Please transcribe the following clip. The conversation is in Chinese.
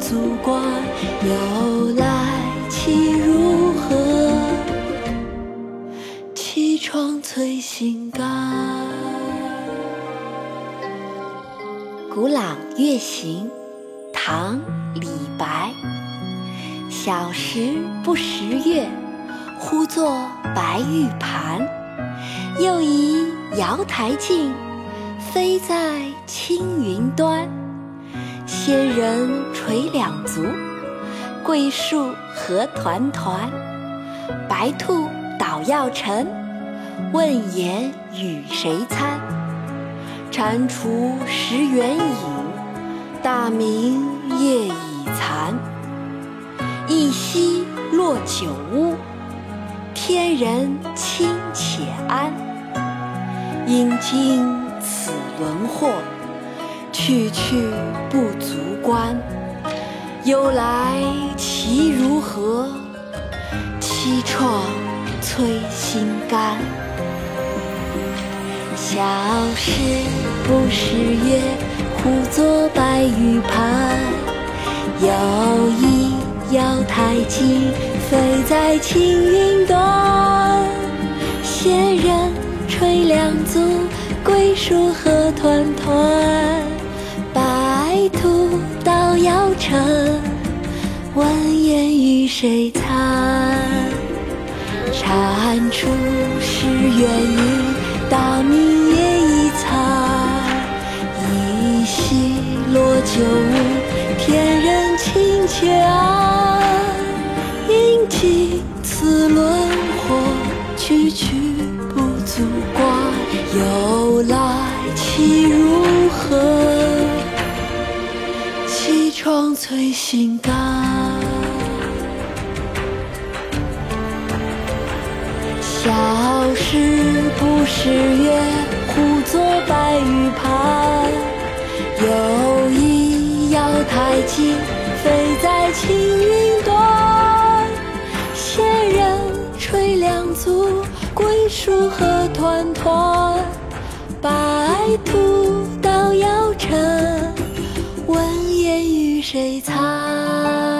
不足观。由来岂如何？绮窗催心肝。《古朗月行》唐·李白。小时不识月，呼作白玉盘。又疑瑶台镜，飞在青云端。仙人垂两足，桂树何团团。白兔捣药成，问言与谁餐？蟾蜍蚀圆影，大明夜已残。一夕落九乌，天人清且安。应尽此轮惑，去去不足观。由来其如何？凄怆摧心肝。小时不识月，呼作白玉盘。又疑瑶台镜，飞在青云端。仙人垂两足，桂树何团团。捣药成，问言与谁餐？蟾蜍是鸳鸯。大明夜已残，依稀落九五，天人轻且安。应尽此轮惑，去去不足观。由来岂如绮窗催心肝。小时不识月，呼作白玉盘。又疑瑶台镜，飞在青云端。仙人垂两足，桂树何团团。白兔谁擦？